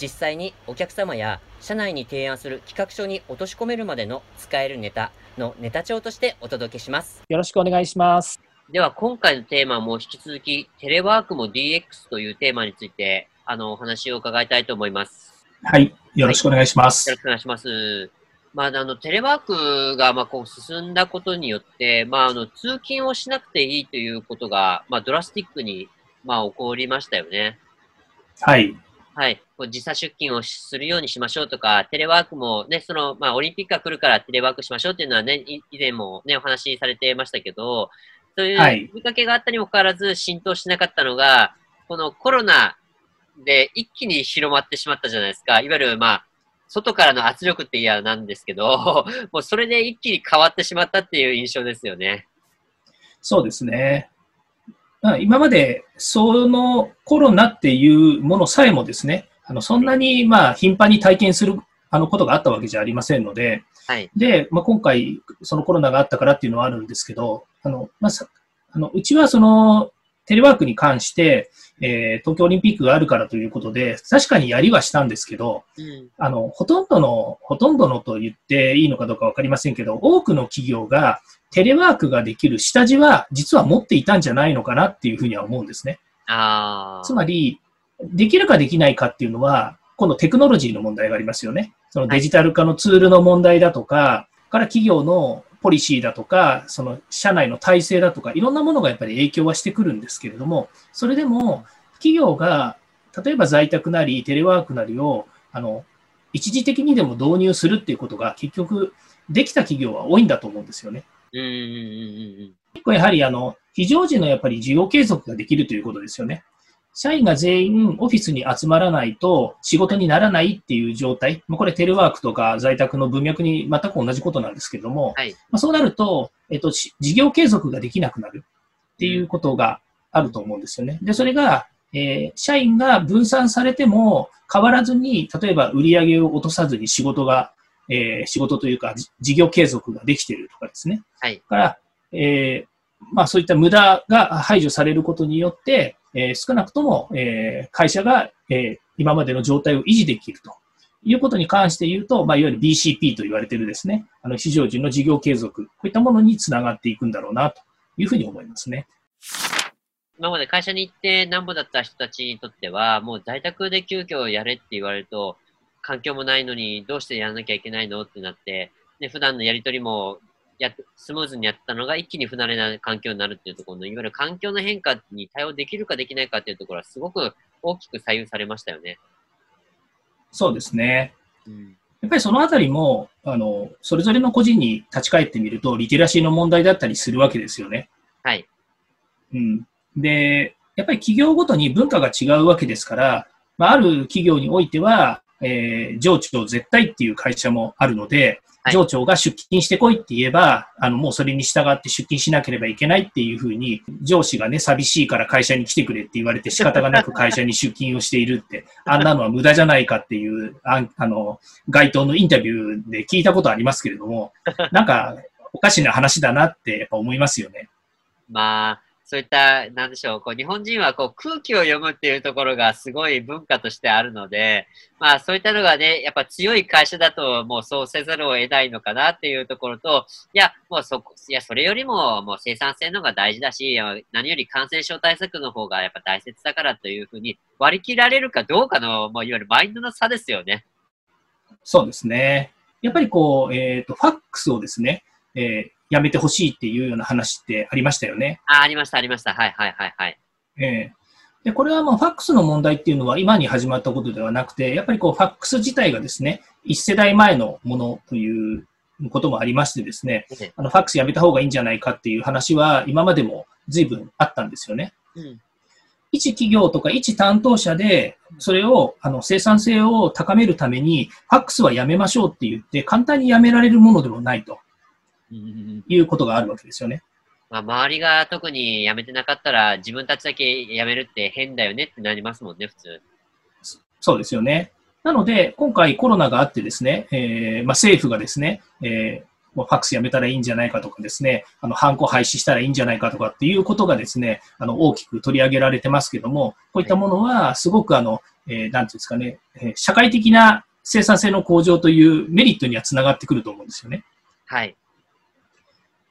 実際にお客様や社内に提案する企画書に落とし込めるまでの使えるネタのネタ帳としてお届けしますよろしくお願いしますでは今回のテーマも引き続きテレワークも DX というテーマについてあのお話を伺いたいと思いますはいよろしくお願いします、はい、よろしくお願いしますまあ、あの、テレワークが、まあ、こう、進んだことによって、まあ、あの、通勤をしなくていいということが、まあ、ドラスティックに、まあ、起こりましたよね。はい。はい。こう時差出勤をするようにしましょうとか、テレワークもね、その、まあ、オリンピックが来るからテレワークしましょうっていうのはね、以前もね、お話しされてましたけど、そういう呼びかけがあったにもかかわらず浸透しなかったのが、このコロナで一気に広まってしまったじゃないですか。いわゆる、まあ、外からの圧力って嫌なんですけど、もうそれで一気に変わってしまったっていう印象ですよね。そうですね。今までそのコロナっていうものさえもですね、あのそんなにまあ頻繁に体験するあのことがあったわけじゃありませんので、はい、で、まあ、今回そのコロナがあったからっていうのはあるんですけど、あのまあ、あのうちはそのテレワークに関して、えー、東京オリンピックがあるからということで、確かにやりはしたんですけど、うん、あの、ほとんどの、ほとんどのと言っていいのかどうかわかりませんけど、多くの企業がテレワークができる下地は実は持っていたんじゃないのかなっていうふうには思うんですね。あつまり、できるかできないかっていうのは、今度テクノロジーの問題がありますよね。そのデジタル化のツールの問題だとか、はい、から企業のポリシーだとか、その社内の体制だとか、いろんなものがやっぱり影響はしてくるんですけれども、それでも企業が例えば在宅なりテレワークなりをあの一時的にでも導入するっていうことが結局できた企業は多いんだと思うんですよね。結構やはりあの非常時のやっぱり事業継続ができるということですよね。社員が全員オフィスに集まらないと仕事にならないっていう状態、これテレワークとか在宅の文脈に全く同じことなんですけれども、はい、まあ、そうなると、えっと、事業継続ができなくなるっていうことがあると思うんですよね。で、それが、えー、社員が分散されても変わらずに、例えば売り上げを落とさずに仕事が、えー、仕事というか事業継続ができているとかですね。はい。から、えー、まあそういった無駄が排除されることによって、えー、少なくとも、えー、会社が、えー、今までの状態を維持できるということに関して言うと、まあ、いわゆる BCP と言われているですね、あの非常時の事業継続、こういったものにつながっていくんだろうなというふうに思いますね。今まで会社に行ってなんぼだった人たちにとっては、もう在宅で急遽やれって言われると、環境もないのにどうしてやらなきゃいけないのってなって、で普段のやりとりもやスムーズにやったのが一気に不慣れな環境になるっていうところの、いわゆる環境の変化に対応できるかできないかっていうところはすごく大きく左右されましたよね。そうですね。うん、やっぱりそのあたりも、あの、それぞれの個人に立ち返ってみると、リテラシーの問題だったりするわけですよね。はい。うん。で、やっぱり企業ごとに文化が違うわけですから、まあ、ある企業においては、えー、上長絶対っていう会社もあるので、上長が出勤してこいって言えば、あの、もうそれに従って出勤しなければいけないっていうふうに、上司がね、寂しいから会社に来てくれって言われて仕方がなく会社に出勤をしているって、あんなのは無駄じゃないかっていう、ああの、該当のインタビューで聞いたことありますけれども、なんか、おかしな話だなってやっぱ思いますよね。まあ、そういった、なんでしょう、こう、日本人はこう空気を読むっていうところがすごい文化としてあるので、まあそういったのがね、やっぱ強い会社だともうそうせざるを得ないのかなっていうところと、いや、もうそこ、いや、それよりももう生産性の方が大事だし、何より感染症対策の方がやっぱ大切だからというふうに割り切られるかどうかの、もういわゆるマインドの差ですよね。そうですね。やっぱりこう、えっ、ー、と、ファックスをですね、えー、やめてほしいっていうような話ってありましたよね。あ、ありました、ありました。はいはいはいはい。えー、で、これはまあファックスの問題っていうのは今に始まったことではなくて、やっぱりこうファックス自体がですね、一世代前のものということもありましてですね、あのファックスやめた方がいいんじゃないかっていう話は今までも随分あったんですよね。うん、一企業とか一担当者で、それを、あの、生産性を高めるために、ファックスはやめましょうって言って、簡単にやめられるものでもないと。いうことがあるわけですよね。まあ、周りが特に辞めてなかったら、自分たちだけ辞めるって変だよねってなりますもんね、普通。そうですよね。なので、今回コロナがあってですね、えー、まあ、政府がですね、えーファックスやめたらいいんじゃないかとかですね、あの、ハンコ廃止したらいいんじゃないかとかっていうことがですね、あの、大きく取り上げられてますけども、こういったものは、すごくあの、えー、なんていうんですかね、えー、社会的な生産性の向上というメリットにはつながってくると思うんですよね。はい。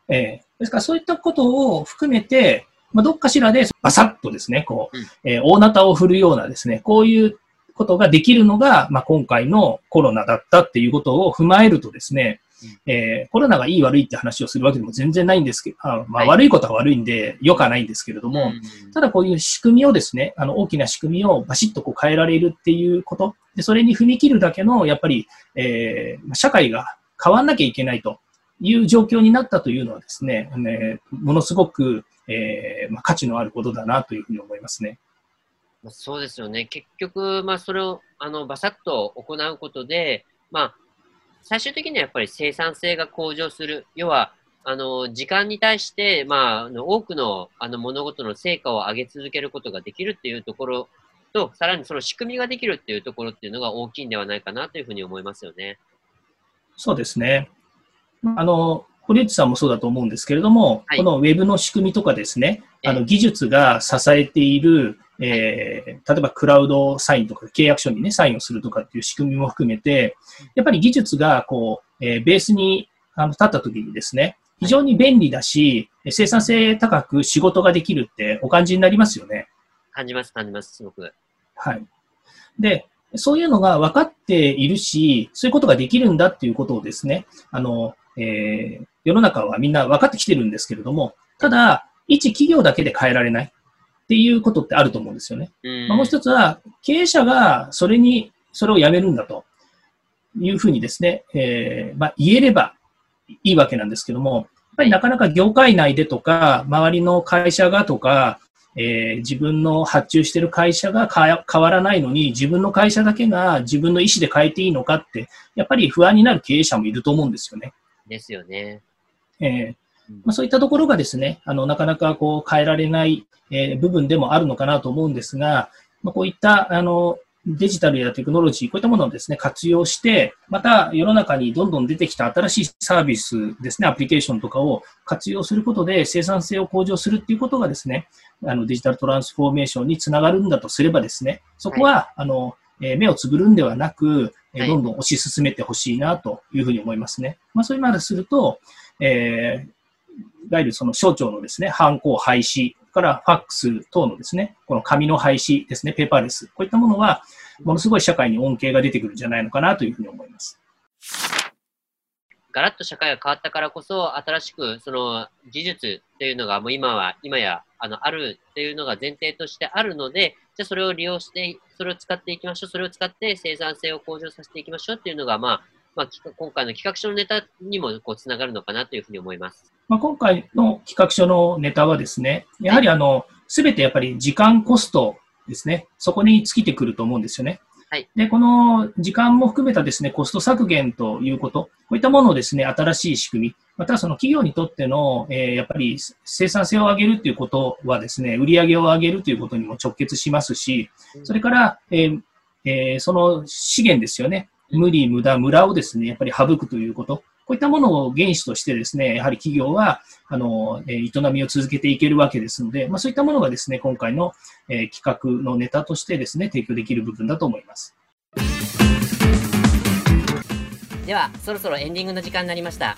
えー、ですからそういったことを含めて、まあ、どっかしらでバサッとですね、こう、うん、えー、大なたを振るようなですね、こういうことができるのが、まあ、今回のコロナだったっていうことを踏まえるとですね、うん、えー、コロナがいい悪いって話をするわけでも全然ないんですけど、あまあ、悪いことは悪いんで、良かないんですけれども、ただこういう仕組みをですね、あの、大きな仕組みをバシッとこう変えられるっていうこと、で、それに踏み切るだけの、やっぱり、えー、社会が変わんなきゃいけないという状況になったというのはですね、ねものすごく、えーまあ、価値のあることだなというふうに思いますね。そうですよね。結局、まあ、それを、あの、バサッと行うことで、まあ、最終的にはやっぱり生産性が向上する。要は、あの、時間に対して、まあ、あの多くの、あの、物事の成果を上げ続けることができるっていうところと、さらにその仕組みができるっていうところっていうのが大きいんではないかなというふうに思いますよね。そうですね。あの、堀内さんもそうだと思うんですけれども、はい、このウェブの仕組みとかですね、あの技術が支えている、えー、例えばクラウドサインとか契約書にね、サインをするとかっていう仕組みも含めて、やっぱり技術がこう、えー、ベースにあの立った時にですね、非常に便利だし、生産性高く仕事ができるってお感じになりますよね。感じます、感じます、すごく。はい。で、そういうのが分かっているし、そういうことができるんだっていうことをですね、あの、えー、世の中はみんな分かってきてるんですけれども、ただ、一企業だけで変えられないっていうことってあると思うんですよね。まあ、もう一つは、経営者がそれに、それをやめるんだというふうにですね、えー、まあ、言えればいいわけなんですけども、やっぱりなかなか業界内でとか、周りの会社がとか、えー、自分の発注してる会社が変わらないのに、自分の会社だけが自分の意思で変えていいのかって、やっぱり不安になる経営者もいると思うんですよね。ですよね。えーまあ、そういったところがですね、あの、なかなかこう変えられない、えー、部分でもあるのかなと思うんですが、まあ、こういった、あの、デジタルやテクノロジー、こういったものをですね、活用して、また世の中にどんどん出てきた新しいサービスですね、アプリケーションとかを活用することで生産性を向上するっていうことがですね、あのデジタルトランスフォーメーションにつながるんだとすればですね、そこは、はい、あの、えー、目をつぶるんではなく、えー、どんどん推し進めてほしいなというふうに思いますね。まあ、そういうまですると、えー、いわゆるその省庁のですね、犯行廃止からファックス等のですね、この紙の廃止ですね、ペーパーレス、こういったものは、ものすごい社会に恩恵が出てくるんじゃないのかなというふうに思います。ガラッと社会が変わったからこそ、新しくその技術っていうのがもう今は、今やあのあるっていうのが前提としてあるので、じゃあそれを利用して、それを使っていきましょう、それを使って生産性を向上させていきましょうっていうのが、まあ、まあ、今回の企画書のネタにもこうつながるのかなというふうに思います。まあ、今回の企画書のネタはですね、やはりあの、すべてやっぱり時間コストですね、そこに尽きてくると思うんですよね。はい、で、この時間も含めたですね、コスト削減ということ、こういったものをですね、新しい仕組み、またその企業にとっての、えー、やっぱり生産性を上げるということはですね、売上を上げるということにも直結しますし、それから、えーえー、その資源ですよね、無理、無駄、無駄をですね、やっぱり省くということ、こういったものを原資としてですね、やはり企業は、あの、え営みを続けていけるわけですので、まあ、そういったものがですね、今回の、え企画のネタとしてですね、提供できる部分だと思います。では、そろそろエンディングの時間になりました。